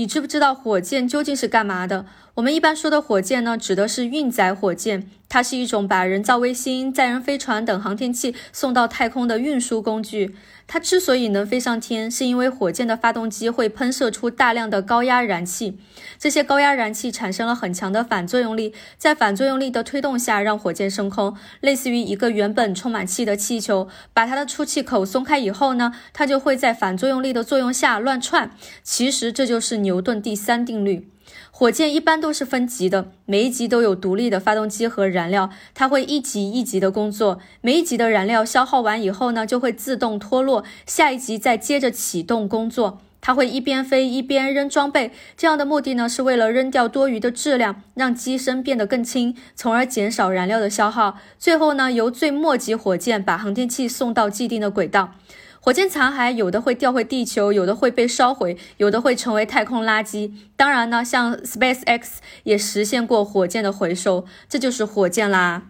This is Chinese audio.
你知不知道火箭究竟是干嘛的？我们一般说的火箭呢，指的是运载火箭，它是一种把人造卫星、载人飞船等航天器送到太空的运输工具。它之所以能飞上天，是因为火箭的发动机会喷射出大量的高压燃气，这些高压燃气产生了很强的反作用力，在反作用力的推动下，让火箭升空，类似于一个原本充满气的气球，把它的出气口松开以后呢，它就会在反作用力的作用下乱窜。其实这就是牛顿第三定律。火箭一般都是分级的，每一级都有独立的发动机和燃料，它会一级一级的工作。每一级的燃料消耗完以后呢，就会自动脱落，下一级再接着启动工作。它会一边飞一边扔装备，这样的目的呢，是为了扔掉多余的质量，让机身变得更轻，从而减少燃料的消耗。最后呢，由最末级火箭把航天器送到既定的轨道。火箭残骸有的会掉回地球，有的会被烧毁，有的会成为太空垃圾。当然呢，像 SpaceX 也实现过火箭的回收，这就是火箭啦。